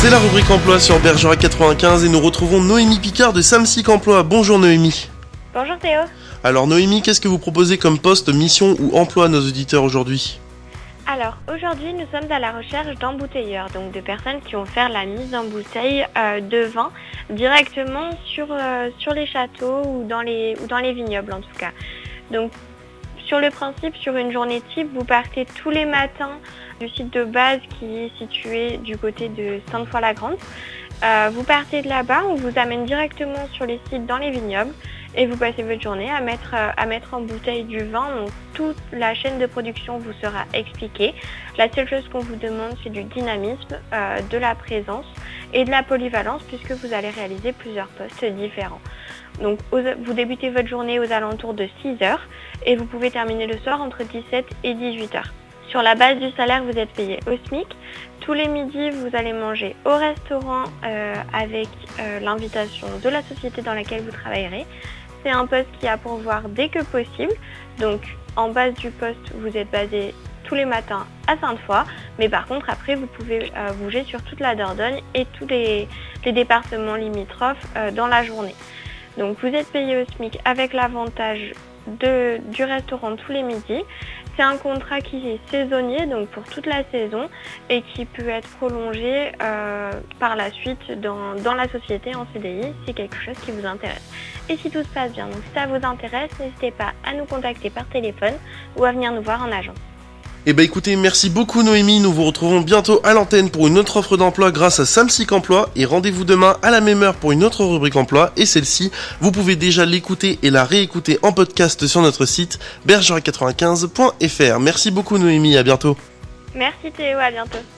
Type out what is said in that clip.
C'est la rubrique emploi sur Bergerac 95 et nous retrouvons Noémie Picard de Samsic Emploi. Bonjour Noémie. Bonjour Théo. Alors Noémie, qu'est-ce que vous proposez comme poste, mission ou emploi à nos auditeurs aujourd'hui? Alors aujourd'hui nous sommes à la recherche d'embouteilleurs, donc de personnes qui vont faire la mise en bouteille euh, de vin directement sur, euh, sur les châteaux ou dans les, ou dans les vignobles en tout cas. Donc sur le principe, sur une journée type, vous partez tous les matins du site de base qui est situé du côté de Sainte-Foy-la-Grande. Euh, vous partez de là-bas, on vous amène directement sur les sites dans les vignobles et vous passez votre journée à mettre, euh, en bouteille du vin. Toute la chaîne de production vous sera expliquée. La seule chose qu'on vous demande, c'est du dynamisme, euh, de la présence et de la polyvalence puisque vous allez réaliser plusieurs postes différents. Donc vous débutez votre journée aux alentours de 6 heures et vous pouvez terminer le soir entre 17 et 18 heures. Sur la base du salaire, vous êtes payé au SMIC. Tous les midis, vous allez manger au restaurant euh, avec euh, l'invitation de la société dans laquelle vous travaillerez. C'est un poste qui a pour voir dès que possible. Donc en base du poste, vous êtes basé tous les matins à Sainte-Foy. Mais par contre, après, vous pouvez euh, bouger sur toute la Dordogne et tous les, départements limitrophes dans la journée. Donc vous êtes payé au SMIC avec l'avantage du restaurant tous les midis. C'est un contrat qui est saisonnier, donc pour toute la saison, et qui peut être prolongé euh, par la suite dans, la société en CDI si quelque chose qui vous intéresse. Et si tout se passe bien, donc ça vous intéresse, n'hésitez pas à nous contacter par téléphone ou à venir nous voir en agence. Eh bah écoutez, merci beaucoup Noémie, nous vous retrouvons bientôt à l'antenne pour une autre offre d'emploi grâce à Samsic Emploi et rendez-vous demain à la même heure pour une autre rubrique emploi et celle-ci, vous pouvez déjà l'écouter et la réécouter en podcast sur notre site bergerac95.fr. Merci beaucoup Noémie, à bientôt. Merci Théo, à bientôt.